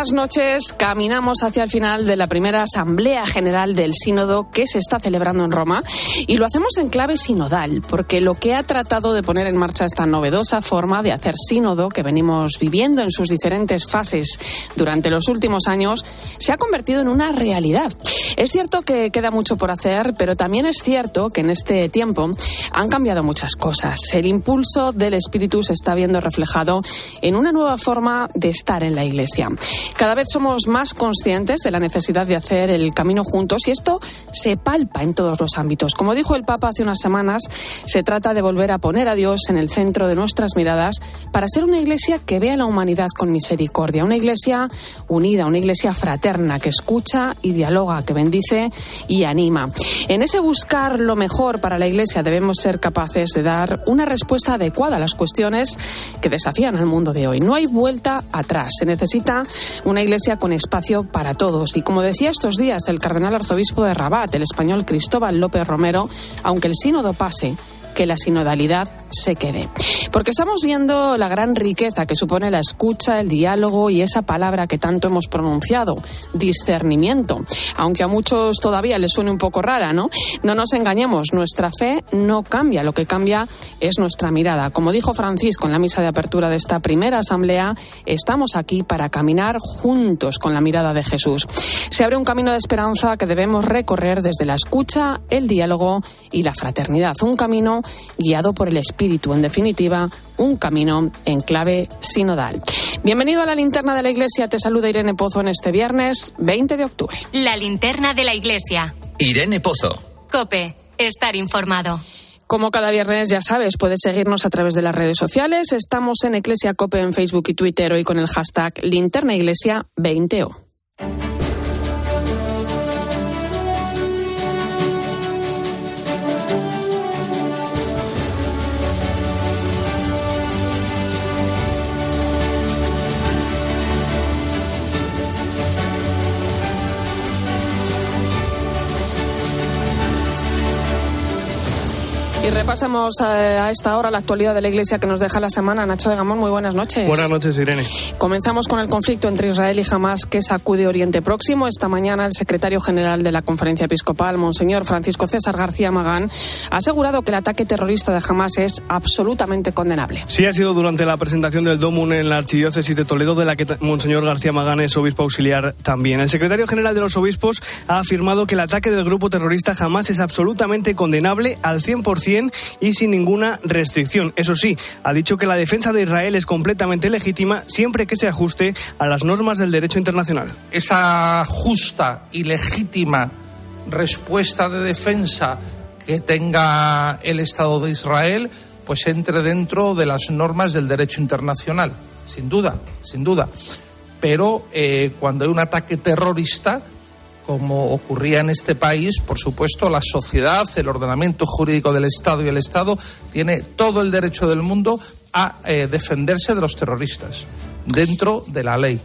Buenas noches. Caminamos hacia el final de la primera Asamblea General del Sínodo que se está celebrando en Roma y lo hacemos en clave sinodal porque lo que ha tratado de poner en marcha esta novedosa forma de hacer sínodo que venimos viviendo en sus diferentes fases durante los últimos años se ha convertido en una realidad. Es cierto que queda mucho por hacer, pero también es cierto que en este tiempo han cambiado muchas cosas. El impulso del Espíritu se está viendo reflejado en una nueva forma de estar en la Iglesia. Cada vez somos más conscientes de la necesidad de hacer el camino juntos y esto se palpa en todos los ámbitos. Como dijo el Papa hace unas semanas, se trata de volver a poner a Dios en el centro de nuestras miradas para ser una Iglesia que vea a la humanidad con misericordia, una Iglesia unida, una Iglesia fraterna que escucha y dialoga, que bendice y anima. En ese buscar lo mejor para la Iglesia debemos ser capaces de dar una respuesta adecuada a las cuestiones que desafían al mundo de hoy. No hay vuelta atrás. Se necesita una iglesia con espacio para todos. Y como decía estos días el cardenal arzobispo de Rabat, el español Cristóbal López Romero, aunque el sínodo pase, que la sinodalidad se quede. Porque estamos viendo la gran riqueza que supone la escucha, el diálogo y esa palabra que tanto hemos pronunciado, discernimiento. Aunque a muchos todavía les suene un poco rara, ¿no? No nos engañemos, nuestra fe no cambia, lo que cambia es nuestra mirada. Como dijo Francisco en la misa de apertura de esta primera asamblea, estamos aquí para caminar juntos con la mirada de Jesús. Se abre un camino de esperanza que debemos recorrer desde la escucha, el diálogo y la fraternidad. Un camino guiado por el Espíritu, en definitiva, un camino en clave sinodal. Bienvenido a la linterna de la iglesia. Te saluda Irene Pozo en este viernes 20 de octubre. La linterna de la iglesia. Irene Pozo. Cope, estar informado. Como cada viernes, ya sabes, puedes seguirnos a través de las redes sociales. Estamos en Iglesia Cope en Facebook y Twitter hoy con el hashtag linternaiglesia20o. Repasamos eh, a esta hora la actualidad de la Iglesia que nos deja la semana. Nacho de Gamón, muy buenas noches. Buenas noches, Irene. Comenzamos con el conflicto entre Israel y Hamas que sacude Oriente Próximo. Esta mañana el secretario general de la Conferencia Episcopal, Monseñor Francisco César García Magán, ha asegurado que el ataque terrorista de Hamas es absolutamente condenable. Sí, ha sido durante la presentación del DOMUN en la Archidiócesis de Toledo, de la que Monseñor García Magán es obispo auxiliar también. El secretario general de los obispos ha afirmado que el ataque del grupo terrorista Hamas es absolutamente condenable al 100% y sin ninguna restricción. Eso sí, ha dicho que la defensa de Israel es completamente legítima siempre que se ajuste a las normas del derecho internacional. Esa justa y legítima respuesta de defensa que tenga el Estado de Israel, pues entre dentro de las normas del derecho internacional, sin duda, sin duda. Pero eh, cuando hay un ataque terrorista, como ocurría en este país, por supuesto, la sociedad, el ordenamiento jurídico del Estado y el Estado tiene todo el derecho del mundo a eh, defenderse de los terroristas dentro de la ley.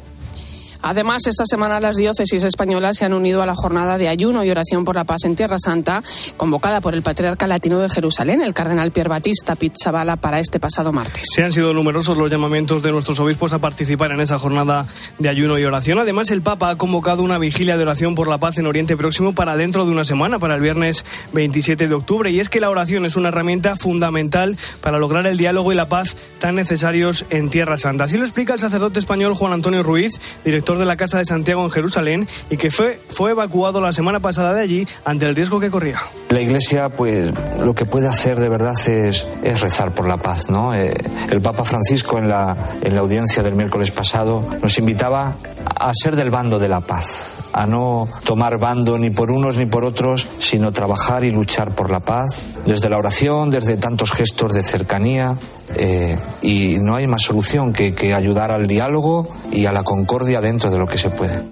Además, esta semana las diócesis españolas se han unido a la jornada de ayuno y oración por la paz en Tierra Santa, convocada por el patriarca latino de Jerusalén, el cardenal Pier Batista Pizzabala, para este pasado martes. Se han sido numerosos los llamamientos de nuestros obispos a participar en esa jornada de ayuno y oración. Además, el Papa ha convocado una vigilia de oración por la paz en Oriente Próximo para dentro de una semana, para el viernes 27 de octubre. Y es que la oración es una herramienta fundamental para lograr el diálogo y la paz tan necesarios en Tierra Santa. Así lo explica el sacerdote español Juan Antonio Ruiz, director de la Casa de Santiago en Jerusalén y que fue, fue evacuado la semana pasada de allí ante el riesgo que corría. La Iglesia, pues, lo que puede hacer de verdad es, es rezar por la paz, ¿no? Eh, el Papa Francisco en la, en la audiencia del miércoles pasado nos invitaba a ser del bando de la paz, a no tomar bando ni por unos ni por otros, sino trabajar y luchar por la paz, desde la oración, desde tantos gestos de cercanía, eh, y no hay más solución que, que ayudar al diálogo y a la concordia dentro de lo que se puede.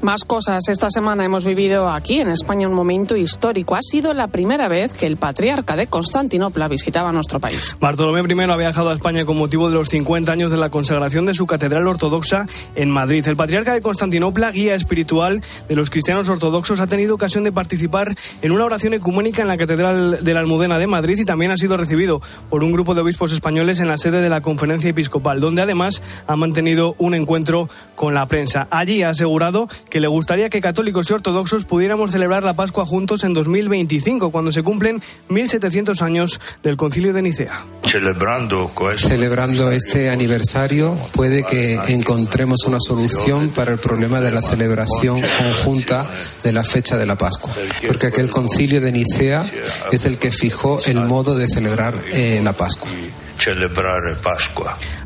Más cosas. Esta semana hemos vivido aquí en España un momento histórico. Ha sido la primera vez que el patriarca de Constantinopla visitaba nuestro país. Bartolomé I ha viajado a España con motivo de los 50 años de la consagración de su catedral ortodoxa en Madrid. El patriarca de Constantinopla, guía espiritual de los cristianos ortodoxos, ha tenido ocasión de participar en una oración ecuménica en la catedral de la Almudena de Madrid y también ha sido recibido por un grupo de obispos españoles en la sede de la conferencia episcopal, donde además ha mantenido un encuentro con la prensa. Allí ha asegurado que le gustaría que católicos y ortodoxos pudiéramos celebrar la Pascua juntos en 2025, cuando se cumplen 1700 años del Concilio de Nicea. Celebrando este aniversario puede que encontremos una solución para el problema de la celebración conjunta de la fecha de la Pascua, porque aquel concilio de Nicea es el que fijó el modo de celebrar eh, la Pascua.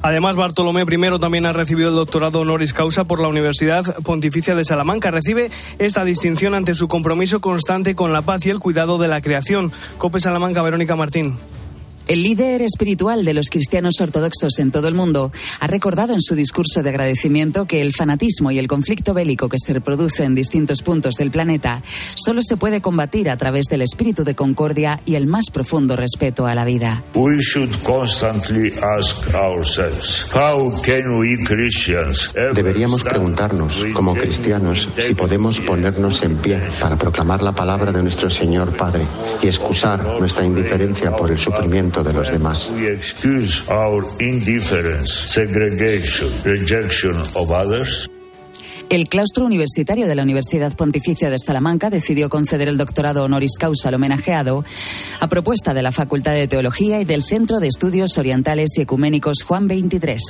Además, Bartolomé I también ha recibido el doctorado honoris causa por la Universidad Pontificia de Salamanca. Recibe esta distinción ante su compromiso constante con la paz y el cuidado de la creación. Cope Salamanca, Verónica Martín. El líder espiritual de los cristianos ortodoxos en todo el mundo ha recordado en su discurso de agradecimiento que el fanatismo y el conflicto bélico que se reproduce en distintos puntos del planeta solo se puede combatir a través del espíritu de concordia y el más profundo respeto a la vida. Deberíamos preguntarnos, como cristianos, si podemos ponernos en pie para proclamar la palabra de nuestro Señor Padre y excusar nuestra indiferencia por el sufrimiento de los demás. El claustro universitario de la Universidad Pontificia de Salamanca decidió conceder el doctorado honoris causa al homenajeado a propuesta de la Facultad de Teología y del Centro de Estudios Orientales y Ecuménicos Juan 23.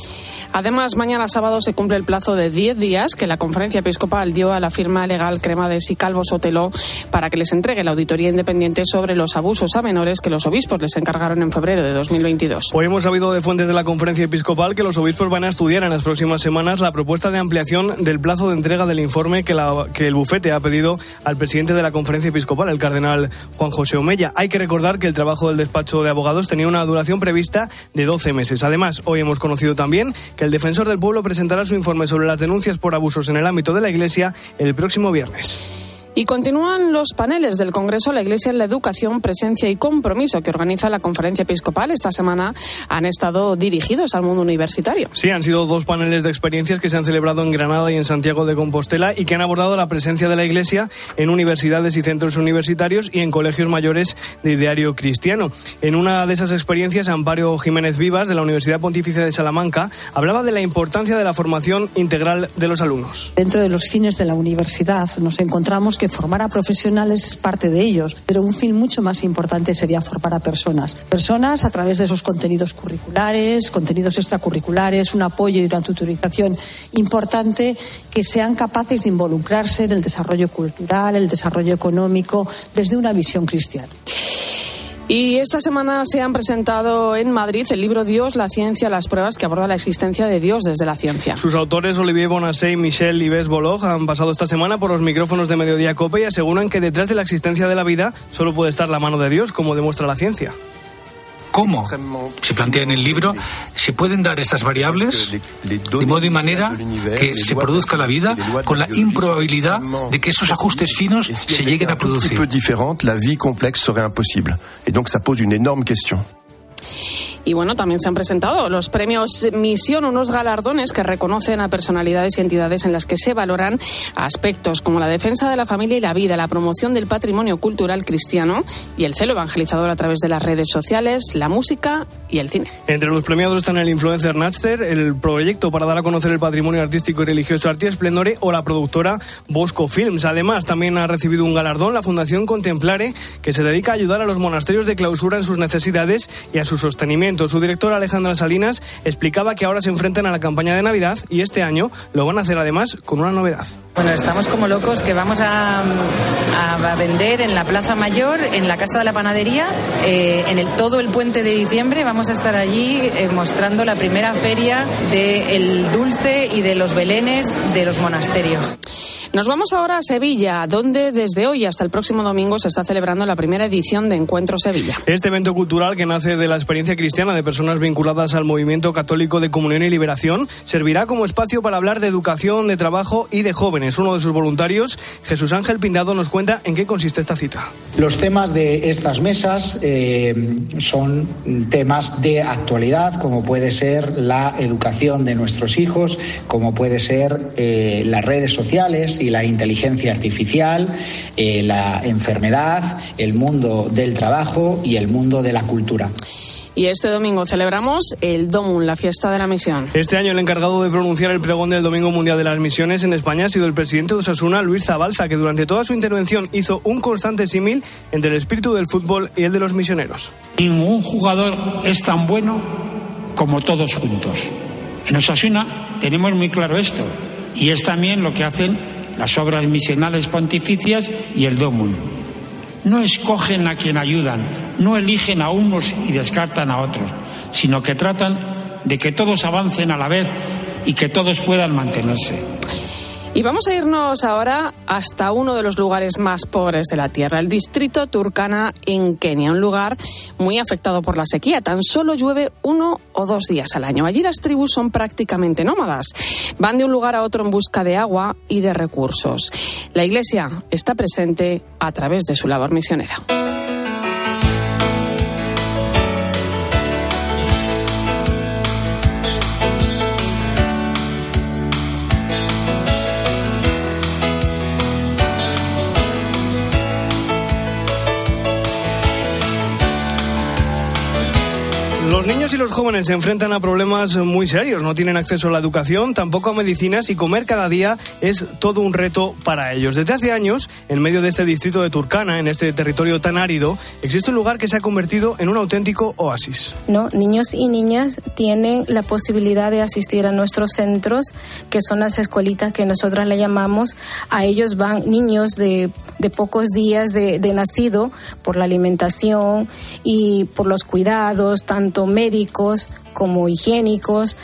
Además, mañana sábado se cumple el plazo de 10 días que la Conferencia Episcopal dio a la firma legal Cremades y Calvo Sotelo para que les entregue la auditoría independiente sobre los abusos a menores que los obispos les encargaron en febrero de 2022. Hoy hemos sabido de fuentes de la Conferencia Episcopal que los obispos van a estudiar en las próximas semanas la propuesta de ampliación del plazo de entrega del informe que, la, que el bufete ha pedido al presidente de la conferencia episcopal, el cardenal Juan José Omella. Hay que recordar que el trabajo del despacho de abogados tenía una duración prevista de 12 meses. Además, hoy hemos conocido también que el defensor del pueblo presentará su informe sobre las denuncias por abusos en el ámbito de la Iglesia el próximo viernes. Y continúan los paneles del Congreso La Iglesia en la Educación, Presencia y Compromiso que organiza la Conferencia Episcopal. Esta semana han estado dirigidos al mundo universitario. Sí, han sido dos paneles de experiencias que se han celebrado en Granada y en Santiago de Compostela y que han abordado la presencia de la Iglesia en universidades y centros universitarios y en colegios mayores de ideario cristiano. En una de esas experiencias, Amparo Jiménez Vivas, de la Universidad Pontificia de Salamanca, hablaba de la importancia de la formación integral de los alumnos. Dentro de los fines de la universidad nos encontramos que formar a profesionales es parte de ellos, pero un fin mucho más importante sería formar a personas. Personas a través de esos contenidos curriculares, contenidos extracurriculares, un apoyo y una tutorización importante que sean capaces de involucrarse en el desarrollo cultural, el desarrollo económico, desde una visión cristiana. Y esta semana se han presentado en Madrid el libro Dios, la ciencia, las pruebas que aborda la existencia de Dios desde la ciencia. Sus autores, Olivier Bonassé y Michel Ives Bolog, han pasado esta semana por los micrófonos de Mediodía Cope y aseguran que detrás de la existencia de la vida solo puede estar la mano de Dios, como demuestra la ciencia cómo se plantea en el libro se pueden dar esas variables de modo y manera que se produzca la vida con la improbabilidad de que esos ajustes finos se lleguen a producir. La vie complexe serait imposible. Et donc ça pose une énorme question. Y bueno, también se han presentado los premios Misión, unos galardones que reconocen a personalidades y entidades en las que se valoran aspectos como la defensa de la familia y la vida, la promoción del patrimonio cultural cristiano y el celo evangelizador a través de las redes sociales, la música y el cine. Entre los premiados están el influencer Natster, el proyecto para dar a conocer el patrimonio artístico y religioso Arti Esplendore o la productora Bosco Films. Además, también ha recibido un galardón la Fundación Contemplare, que se dedica a ayudar a los monasterios de clausura en sus necesidades y a su sostenimiento. Su directora Alejandra Salinas explicaba que ahora se enfrentan a la campaña de Navidad y este año lo van a hacer además con una novedad. Bueno, estamos como locos que vamos a, vender en la Plaza Mayor, en la Casa de la Panadería, eh, en el, todo el puente de diciembre. Vamos a estar allí eh, mostrando la primera feria del dulce y de los belenes de los monasterios. Nos vamos ahora a Sevilla, donde desde hoy hasta el próximo domingo se está celebrando la primera edición de Encuentro Sevilla. Este evento cultural que nace de la experiencia cristiana de personas vinculadas al movimiento católico de comunión y liberación servirá como espacio para hablar de educación, de trabajo y de jóvenes. Uno de sus voluntarios, Jesús Ángel Pindado, nos cuenta en qué consiste esta cita. Los temas de estas mesas eh, son temas de actualidad, como puede ser la educación de nuestros hijos, como puede ser eh, las redes sociales y la inteligencia artificial, eh, la enfermedad, el mundo del trabajo y el mundo de la cultura. Y este domingo celebramos el DOMUN, la fiesta de la misión. Este año el encargado de pronunciar el pregón del Domingo Mundial de las Misiones en España ha sido el presidente de Osasuna, Luis Zabalza, que durante toda su intervención hizo un constante símil entre el espíritu del fútbol y el de los misioneros. Ningún jugador es tan bueno como todos juntos. En Osasuna tenemos muy claro esto y es también lo que hacen las obras misionales pontificias y el DOMUN. No escogen a quien ayudan, no eligen a unos y descartan a otros, sino que tratan de que todos avancen a la vez y que todos puedan mantenerse. Y vamos a irnos ahora hasta uno de los lugares más pobres de la Tierra, el distrito Turkana en Kenia, un lugar muy afectado por la sequía. Tan solo llueve uno o dos días al año. Allí las tribus son prácticamente nómadas. Van de un lugar a otro en busca de agua y de recursos. La Iglesia está presente a través de su labor misionera. Y los jóvenes se enfrentan a problemas muy serios. No tienen acceso a la educación, tampoco a medicinas y comer cada día es todo un reto para ellos. Desde hace años, en medio de este distrito de Turkana, en este territorio tan árido, existe un lugar que se ha convertido en un auténtico oasis. ¿no? Niños y niñas tienen la posibilidad de asistir a nuestros centros, que son las escuelitas que nosotras le llamamos. A ellos van niños de, de pocos días de, de nacido por la alimentación y por los cuidados, tanto médicos como higiénicos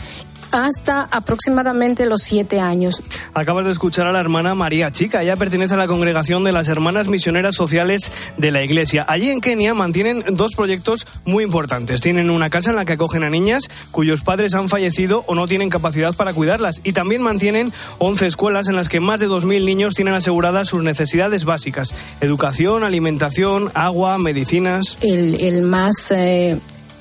hasta aproximadamente los siete años. Acabas de escuchar a la hermana María Chica. Ella pertenece a la congregación de las Hermanas Misioneras Sociales de la Iglesia. Allí en Kenia mantienen dos proyectos muy importantes. Tienen una casa en la que acogen a niñas cuyos padres han fallecido o no tienen capacidad para cuidarlas. Y también mantienen 11 escuelas en las que más de 2.000 niños tienen aseguradas sus necesidades básicas. Educación, alimentación, agua, medicinas. El, el más... Eh,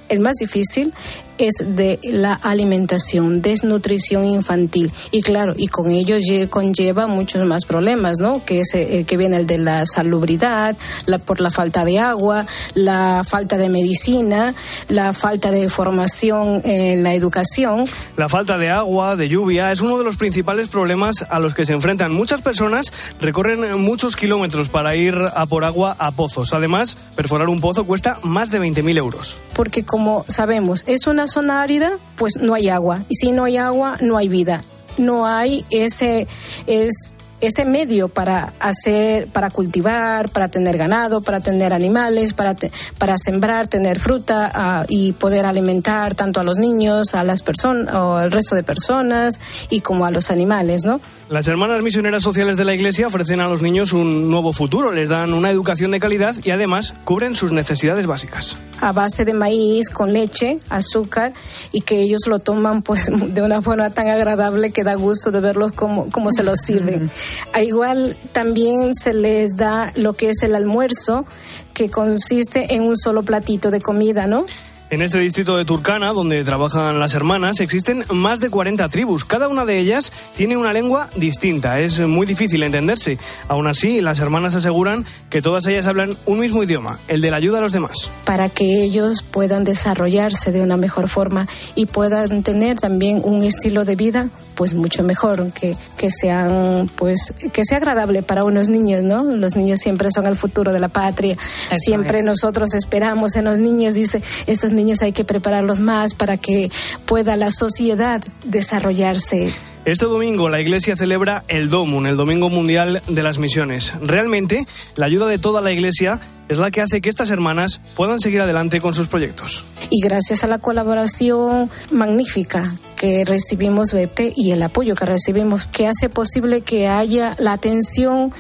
el más difícil es de la alimentación, desnutrición infantil. Y claro, y con ello conlleva muchos más problemas, ¿no? Que es el que viene el de la salubridad, la, por la falta de agua, la falta de medicina, la falta de formación en la educación. La falta de agua, de lluvia, es uno de los principales problemas a los que se enfrentan. Muchas personas recorren muchos kilómetros para ir a por agua a pozos. Además, perforar un pozo cuesta más de 20.000 euros. Porque como sabemos, es una zona árida, pues no hay agua. Y si no hay agua, no hay vida. No hay ese, es, ese medio para hacer, para cultivar, para tener ganado, para tener animales, para, te, para sembrar, tener fruta uh, y poder alimentar tanto a los niños, a las personas o al resto de personas y como a los animales, ¿no? Las hermanas misioneras sociales de la Iglesia ofrecen a los niños un nuevo futuro, les dan una educación de calidad y además cubren sus necesidades básicas. A base de maíz, con leche, azúcar y que ellos lo toman pues de una forma tan agradable que da gusto de verlos como, como se los sirven. A igual también se les da lo que es el almuerzo, que consiste en un solo platito de comida, ¿no? En este distrito de Turkana, donde trabajan las hermanas, existen más de 40 tribus. Cada una de ellas tiene una lengua distinta. Es muy difícil entenderse. Aún así, las hermanas aseguran que todas ellas hablan un mismo idioma, el de la ayuda a los demás. Para que ellos puedan desarrollarse de una mejor forma y puedan tener también un estilo de vida pues mucho mejor, que, que sean, pues, que sea agradable para unos niños, ¿no? Los niños siempre son el futuro de la patria. Eso siempre es. nosotros esperamos en los niños, dice, estos niños hay que prepararlos más para que pueda la sociedad desarrollarse. Este domingo la Iglesia celebra el DOMUN, el Domingo Mundial de las Misiones. Realmente, la ayuda de toda la Iglesia es la que hace que estas hermanas puedan seguir adelante con sus proyectos. Y gracias a la colaboración magnífica que recibimos y el apoyo que recibimos, que hace posible que haya la atención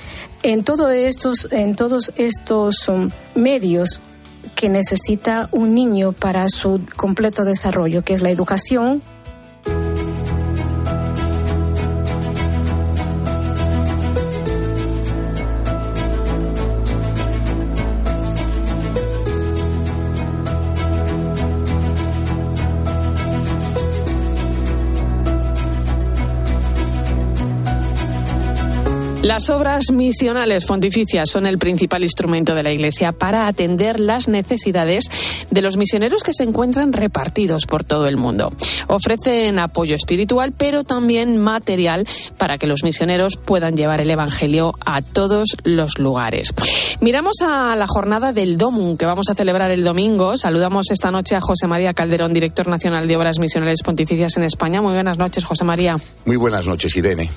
en, todo estos, en todos estos um, medios que necesita un niño para su completo desarrollo, que es la educación, Las obras misionales pontificias son el principal instrumento de la Iglesia para atender las necesidades de los misioneros que se encuentran repartidos por todo el mundo. Ofrecen apoyo espiritual, pero también material para que los misioneros puedan llevar el Evangelio a todos los lugares. Miramos a la jornada del DOMUN que vamos a celebrar el domingo. Saludamos esta noche a José María Calderón, director nacional de Obras Misionales Pontificias en España. Muy buenas noches, José María. Muy buenas noches, Irene.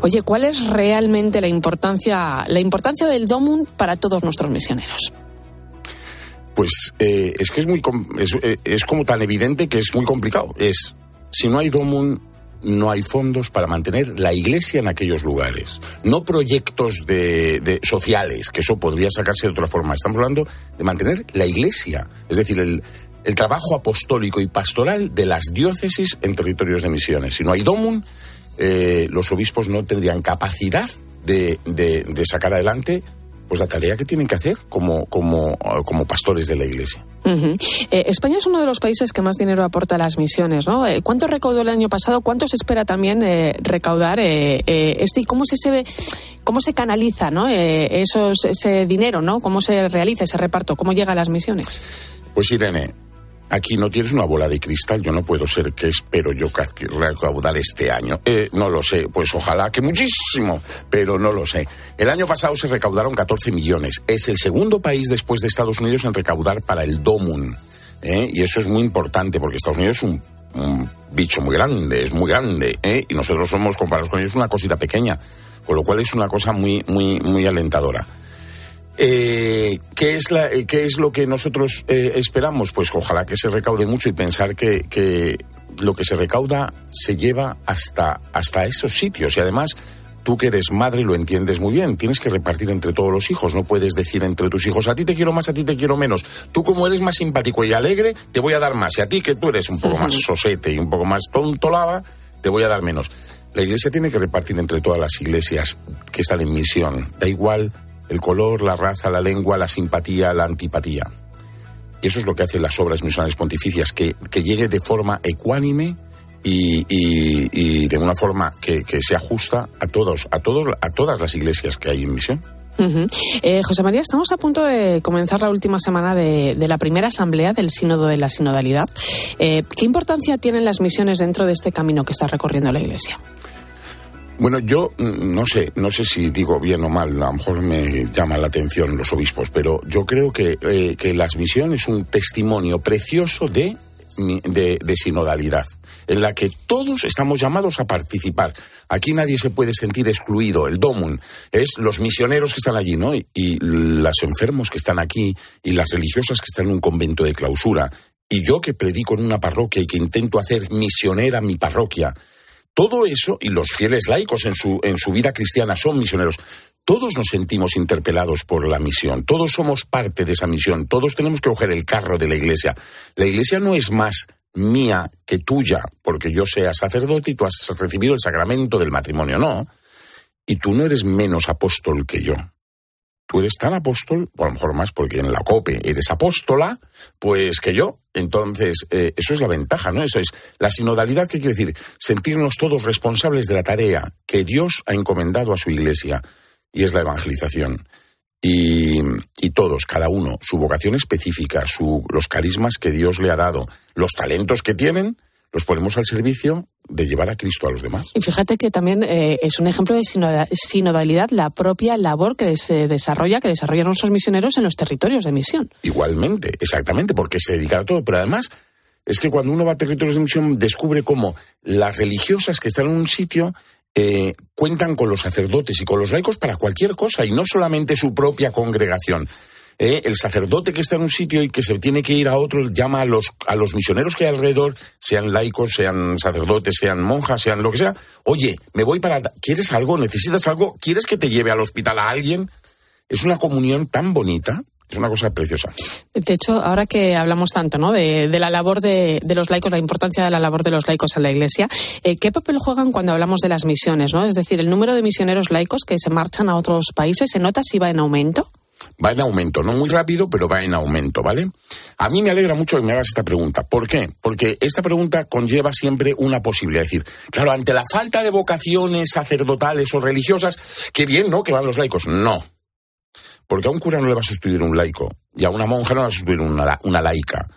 Oye, ¿cuál es realmente la importancia, la importancia del DOMUN para todos nuestros misioneros? Pues eh, es que es muy eh, es, como tan evidente que es muy complicado. Es si no hay DOMUN no hay fondos para mantener la iglesia en aquellos lugares. No proyectos de, sociales, que eso podría sacarse de otra forma. Estamos hablando de mantener la iglesia. Es decir, el, trabajo apostólico y pastoral de las diócesis en territorios de misiones. Si no hay DOMUN, eh, los obispos no tendrían capacidad de, de, sacar adelante pues la tarea que tienen que hacer como, como, como pastores de la Iglesia. Eh, España es uno de los países que más dinero aporta a las misiones, ¿no? Eh, ¿Cuánto recaudó el año pasado? ¿Cuánto se espera también eh, recaudar este y cómo se, se cómo se canaliza, ¿no? Esos, ese dinero, ¿no? ¿Cómo se realiza ese reparto? ¿Cómo llega a las misiones? Pues Irene, Aquí no tienes una bola de cristal, yo no puedo ser que espero yo recaudar este año. Eh, no lo sé, pues ojalá que muchísimo, pero no lo sé. El año pasado se recaudaron 14 millones. Es el segundo país después de Estados Unidos en recaudar para el DOMUN. ¿eh? Y eso es muy importante porque Estados Unidos es un, bicho muy grande, es muy grande. ¿eh? Y nosotros somos, comparados con ellos, una cosita pequeña. Con lo cual es una cosa muy, muy, muy alentadora. Eh, ¿qué, es la, eh, ¿Qué es lo que nosotros eh, esperamos? Pues ojalá que se recaude mucho y pensar que, que, lo que se recauda se lleva hasta, hasta esos sitios. Y además, tú que eres madre lo entiendes muy bien. Tienes que repartir entre todos los hijos. No puedes decir entre tus hijos, a ti te quiero más, a ti te quiero menos. Tú como eres más simpático y alegre, te voy a dar más. Y a ti que tú eres un poco más sosete y un poco más tonto lava, te voy a dar menos. La iglesia tiene que repartir entre todas las iglesias que están en misión. Da igual el color, la raza, la lengua, la simpatía, la antipatía. Y eso es lo que hacen las obras misionales pontificias, que, llegue de forma ecuánime y, de una forma que, se ajusta a todos, a todos, a todas las iglesias que hay en misión. Eh, José María, estamos a punto de comenzar la última semana de, la primera asamblea del Sínodo de la Sinodalidad. Eh, ¿Qué importancia tienen las misiones dentro de este camino que está recorriendo la Iglesia? Bueno, yo mm, no sé, no sé si digo bien o mal, a lo mejor me llaman la atención los obispos, pero yo creo que, eh, que las misiones es un testimonio precioso de, de, de, sinodalidad, en la que todos estamos llamados a participar. Aquí nadie se puede sentir excluido. El DOMUN es los misioneros que están allí, ¿no? Y, y los enfermos que están aquí, y las religiosas que están en un convento de clausura, y yo que predico en una parroquia y que intento hacer misionera mi parroquia todo eso, y los fieles laicos en su, en su vida cristiana son misioneros, todos nos sentimos interpelados por la misión, todos somos parte de esa misión, todos tenemos que coger el carro de la iglesia. La iglesia no es más mía que tuya, porque yo sea sacerdote y tú has recibido el sacramento del matrimonio, no. Y tú no eres menos apóstol que yo tú eres tan apóstol, o a lo mejor más porque en la COPE eres apóstola, pues que yo. Entonces, eh, eso es la ventaja, ¿no? Eso es la sinodalidad, ¿qué quiere decir? Sentirnos todos responsables de la tarea que Dios ha encomendado a su iglesia, y es la evangelización. Y, y todos, cada uno, su vocación específica, su, los carismas que Dios le ha dado, los talentos que tienen, los ponemos al servicio de llevar a Cristo a los demás. Y fíjate que también eh, es un ejemplo de sinodalidad la propia labor que se desarrolla, que desarrollan nuestros misioneros en los territorios de misión. Igualmente, exactamente, porque se dedican a todo, pero además es que cuando uno va a territorios de misión descubre cómo las religiosas que están en un sitio eh, cuentan con los sacerdotes y con los laicos para cualquier cosa y no solamente su propia congregación. Eh, el sacerdote que está en un sitio y que se tiene que ir a otro llama a los, a los misioneros que hay alrededor, sean laicos, sean sacerdotes, sean monjas, sean lo que sea. Oye, me voy para... ¿Quieres algo? ¿Necesitas algo? ¿Quieres que te lleve al hospital a alguien? Es una comunión tan bonita. Es una cosa preciosa. De hecho, ahora que hablamos tanto ¿no? de, de la labor de, de, los laicos, la importancia de la labor de los laicos en la Iglesia, eh, ¿qué papel juegan cuando hablamos de las misiones? ¿no? Es decir, el número de misioneros laicos que se marchan a otros países, ¿se nota si va en aumento? Va en aumento, no muy rápido, pero va en aumento, ¿vale? A mí me alegra mucho que me hagas esta pregunta. ¿Por qué? Porque esta pregunta conlleva siempre una posibilidad. Es decir, claro, ante la falta de vocaciones sacerdotales o religiosas, qué bien, ¿no? Que van los laicos. No, porque a un cura no le va a sustituir un laico y a una monja no le va a sustituir una, una laica.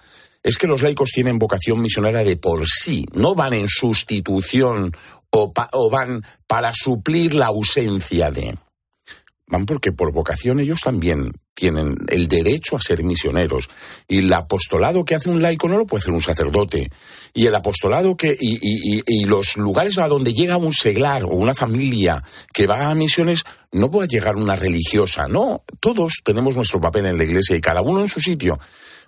Es que los laicos tienen vocación misionera de por sí, no van en sustitución o, van para suplir la ausencia de. Van porque por vocación ellos también tienen el derecho a ser misioneros. Y el apostolado que hace un laico no lo puede hacer un sacerdote. Y el apostolado que. y, los lugares a donde llega un seglar o una familia que va a misiones no puede llegar una religiosa. No, todos tenemos nuestro papel en la iglesia y cada uno en su sitio.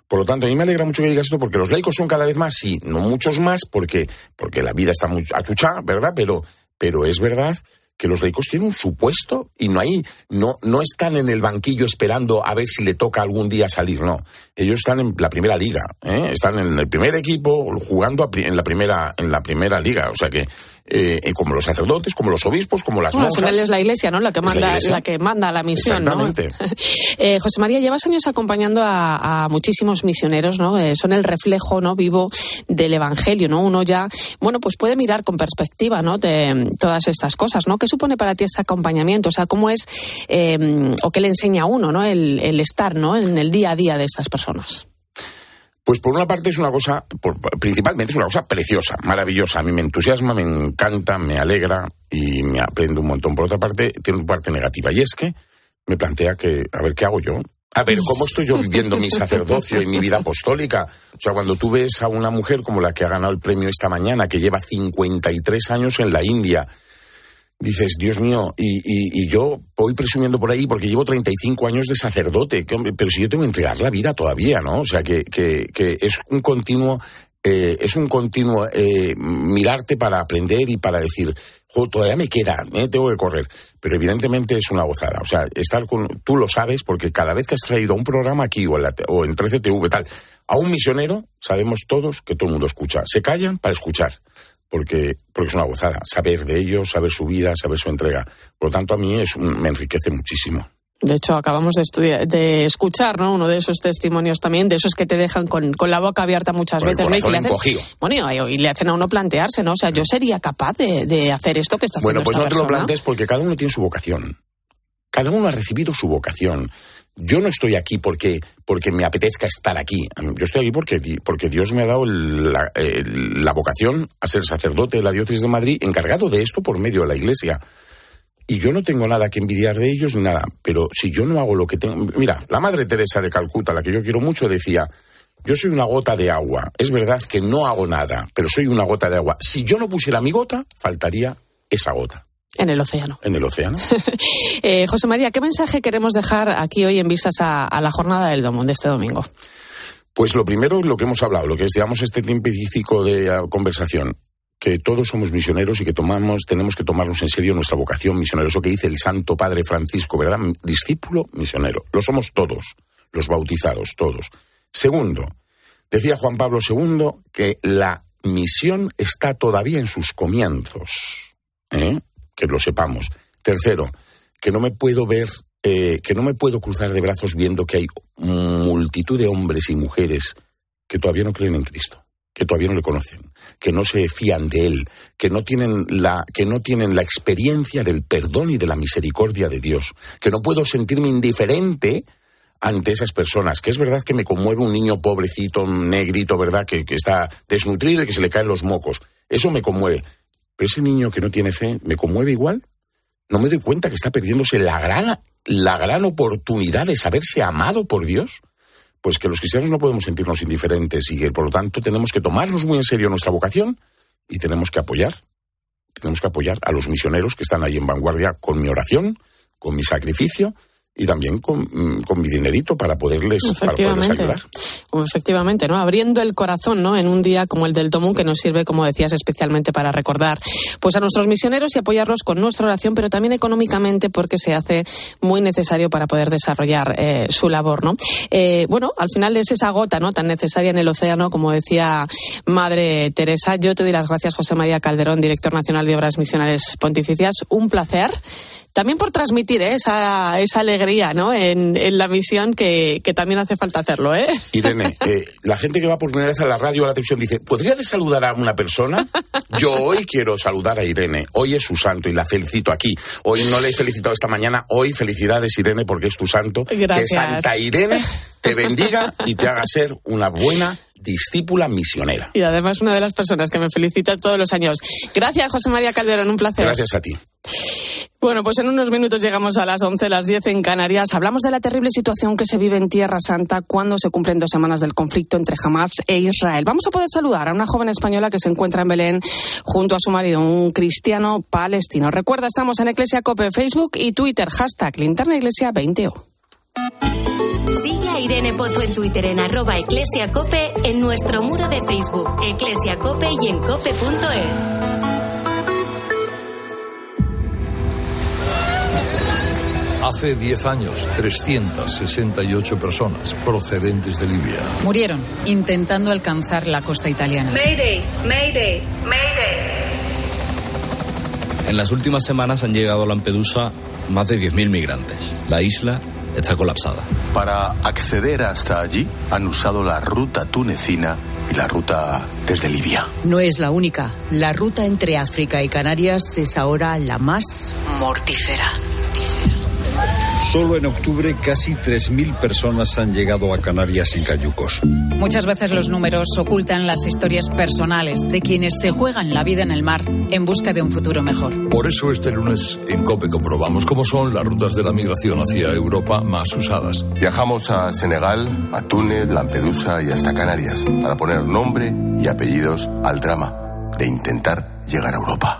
Por lo tanto, a mí me alegra mucho que digas esto porque los laicos son cada vez más, sí, no muchos más, porque, porque la vida está muy achuchada, ¿verdad? Pero, pero es verdad que los laicos tienen un supuesto y no hay, no, no están en el banquillo esperando a ver si le toca algún día salir, no. Ellos están en la primera liga, ¿eh? están en el primer equipo jugando en la primera, en la primera liga. O sea que eh, como los sacerdotes, como los obispos, como las bueno, monjas. Al final es la Iglesia, ¿no? La que manda, la, la, que manda la misión, ¿no? eh, José María, llevas años acompañando a, a muchísimos misioneros, ¿no? Eh, son el reflejo, ¿no? Vivo del Evangelio, ¿no? Uno ya, bueno, pues puede mirar con perspectiva, ¿no? De todas estas cosas, ¿no? ¿Qué supone para ti este acompañamiento? O sea, ¿cómo es eh, o qué le enseña a uno, ¿no? El, el estar, ¿no? En el día a día de estas personas. Pues por una parte es una cosa, por, principalmente es una cosa preciosa, maravillosa. A mí me entusiasma, me encanta, me alegra y me aprendo un montón. Por otra parte, tiene una parte negativa y es que me plantea que, a ver, ¿qué hago yo? A ver, ¿cómo estoy yo viviendo mi sacerdocio y mi vida apostólica? O sea, cuando tú ves a una mujer como la que ha ganado el premio esta mañana, que lleva 53 años en la India, dices, Dios mío, y, y, yo voy presumiendo por ahí porque llevo 35 años de sacerdote, pero si yo tengo que entregar la vida todavía, ¿no? O sea, que, que, es un continuo, eh, es un continuo eh, mirarte para aprender y para decir, todavía me queda, ¿eh? tengo que correr. Pero evidentemente es una gozada. O sea, estar con, tú lo sabes porque cada vez que has traído un programa aquí o en, la, o en 13TV, tal, a un misionero, sabemos todos que todo el mundo escucha. Se callan para escuchar porque, porque es una gozada. Saber de ellos, saber su vida, saber su entrega. Por lo tanto, a mí es un, me enriquece muchísimo. De hecho, acabamos de, estudiar, de escuchar ¿no? uno de esos testimonios también, de esos que te dejan con, con la boca abierta muchas veces. el ¿no? Y, que le hacen, bueno, y, le hacen a uno plantearse, ¿no? O sea, yo sería capaz de, de hacer esto que está haciendo Bueno, pues esta no te lo plantees porque cada uno tiene su vocación. Cada uno ha recibido su vocación. Yo no estoy aquí porque, porque me apetezca estar aquí. Yo estoy aquí porque, porque Dios me ha dado la, la vocación a ser sacerdote de la diócesis de Madrid, encargado de esto por medio de la Iglesia. Y yo no tengo nada que envidiar de ellos ni nada. Pero si yo no hago lo que tengo. Mira, la madre Teresa de Calcuta, la que yo quiero mucho, decía. Yo soy una gota de agua. Es verdad que no hago nada, pero soy una gota de agua. Si yo no pusiera mi gota, faltaría esa gota En el océano. en el océano. Eh, José María, ¿qué mensaje queremos dejar aquí hoy en vistas a, a la jornada del domo de este domingo? Pues lo primero, lo que hemos hablado, lo que es, digamos, este tiempecífico de ah, conversación, que todos somos misioneros y que tomamos, tenemos que tomarnos en serio nuestra vocación misionera. Eso que dice el Santo Padre Francisco, ¿verdad? Discípulo misionero. Lo somos todos, los bautizados, todos. Segundo, decía Juan Pablo II que la misión está todavía en sus comienzos. ¿eh? Que lo sepamos. Tercero, que no me puedo ver, eh, que no me puedo cruzar de brazos viendo que hay multitud de hombres y mujeres que todavía no creen en Cristo, que todavía no le conocen, que no se fían de él, que no tienen la, que no tienen la experiencia del perdón y de la misericordia de Dios, que no puedo sentirme indiferente ante esas personas, que es verdad que me conmueve un niño pobrecito, negrito, ¿verdad? Que, que está desnutrido y que se le caen los mocos. Eso me conmueve. Pero ese niño que no tiene fe, ¿me conmueve igual? ¿No me doy cuenta que está perdiéndose la gran, la gran oportunidad de saberse amado por Dios? Pues que los cristianos no podemos sentirnos indiferentes y que por lo tanto tenemos que tomarnos muy en serio nuestra vocación y tenemos que apoyar, tenemos que apoyar a los misioneros que están ahí en vanguardia con mi oración, con mi sacrificio y también con, mm, con mi dinerito para poderles, para poderles ayudar. Efectivamente, ¿no? Abriendo el corazón, ¿no? En un día como el del Tomún, que nos sirve, como decías, especialmente para recordar pues a nuestros misioneros y apoyarlos con nuestra oración, pero también económicamente porque se hace muy necesario para poder desarrollar eh, su labor, ¿no? Eh, bueno, al final es esa gota, ¿no? Tan necesaria en el océano, como decía Madre Teresa. Yo te doy las gracias, José María Calderón, director nacional de Obras Misionales Pontificias. Un placer. También por transmitir ¿eh? esa, esa alegría ¿no? en, en la misión que, que también hace falta hacerlo. ¿eh? Irene, eh, la gente que va por primera vez a la radio o a la televisión dice, ¿podría de saludar a una persona? Yo hoy quiero saludar a Irene. Hoy es su santo y la felicito aquí. Hoy no le he felicitado esta mañana. Hoy felicidades, Irene, porque es tu santo. Gracias. Que Santa Irene te bendiga y te haga ser una buena discípula misionera. Y además una de las personas que me felicita todos los años. Gracias, José María Calderón, un placer. Gracias a ti. Bueno, pues en unos minutos llegamos a las 11, las 10 en Canarias. Hablamos de la terrible situación que se vive en Tierra Santa cuando se cumplen dos semanas del conflicto entre Hamas e Israel. Vamos a poder saludar a una joven española que se encuentra en Belén junto a su marido, un cristiano palestino. Recuerda, estamos en Iglesia Cope, Facebook y Twitter, hashtag Linterna Iglesia 20O. Sigue a Irene Pozo en Twitter en arroba eclesiacope, en nuestro muro de Facebook, eclesiacope y en cope.es. Hace 10 años, 368 personas procedentes de Libia. Murieron intentando alcanzar la costa italiana. Mayday, Mayday, Mayday. En las últimas semanas han llegado a Lampedusa más de 10.000 migrantes. La isla está colapsada. Para acceder hasta allí han usado la ruta tunecina y la ruta desde Libia. No es la única. La ruta entre África y Canarias es ahora la más mortífera. Solo en octubre casi 3.000 personas han llegado a Canarias en cayucos. Muchas veces los números ocultan las historias personales de quienes se juegan la vida en el mar en busca de un futuro mejor. Por eso este lunes en COPE comprobamos cómo son las rutas de la migración hacia Europa más usadas. Viajamos a Senegal, a Túnez, Lampedusa y hasta Canarias para poner nombre y apellidos al drama de intentar llegar a Europa.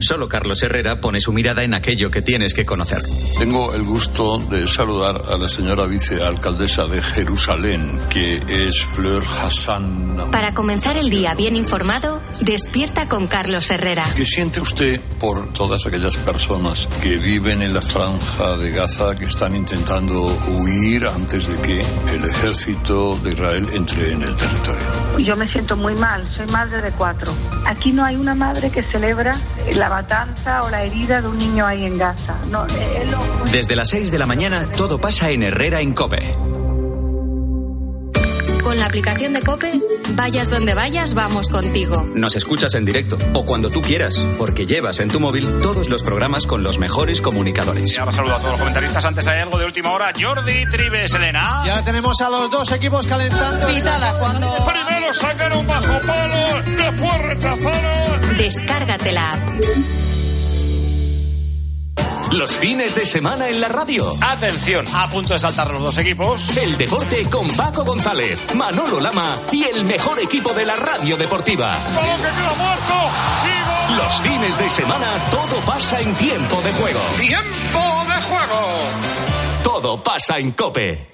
Solo Carlos Herrera pone su mirada en aquello que tienes que conocer. Tengo el gusto de saludar a la señora vicealcaldesa de Jerusalén, que es Fleur Hassan. Para comenzar el día bien informado, despierta con Carlos Herrera. ¿Qué siente usted por todas aquellas personas que viven en la franja de Gaza, que están intentando huir antes de que el ejército de Israel entre en el territorio? Yo me siento muy mal, soy madre de cuatro. Aquí no hay una madre que celebra la matanza o la herida de un niño ahí en Gaza. No, eh, lo- Desde las 6 de la mañana todo pasa en Herrera en Cope. Con la aplicación de Cope, vayas donde vayas, vamos contigo. Nos escuchas en directo o cuando tú quieras, porque llevas en tu móvil todos los programas con los mejores comunicadores. Ahora saludo a todos los comentaristas. Antes hay algo de última hora. Jordi Tribes, Elena. Ya tenemos a los dos equipos calentando. Pitada cuando. Primero sacaron bajo palo, después. Descárgate la app. Los fines de semana en la radio. Atención, a punto de saltar los dos equipos. El deporte con Paco González, Manolo Lama y el mejor equipo de la radio deportiva. ¡Balón que queda muerto! Los fines de semana todo pasa en tiempo de juego. ¡Tiempo de juego! Todo pasa en Cope.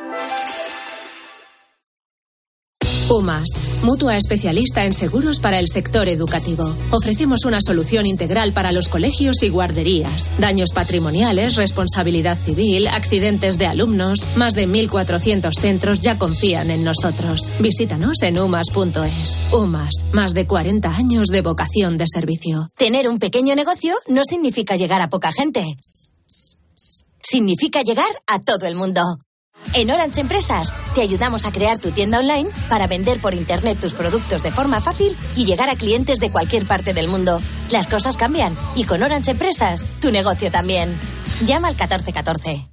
UMAS, mutua especialista en seguros para el sector educativo. Ofrecemos una solución integral para los colegios y guarderías. Daños patrimoniales, responsabilidad civil, accidentes de alumnos. Más de 1.400 centros ya confían en nosotros. Visítanos en umas.es. UMAS, más de 40 años de vocación de servicio. Tener un pequeño negocio no significa llegar a poca gente. Significa llegar a todo el mundo. En Orange Empresas te ayudamos a crear tu tienda online para vender por internet tus productos de forma fácil y llegar a clientes de cualquier parte del mundo. Las cosas cambian y con Orange Empresas tu negocio también. Llama al 1414.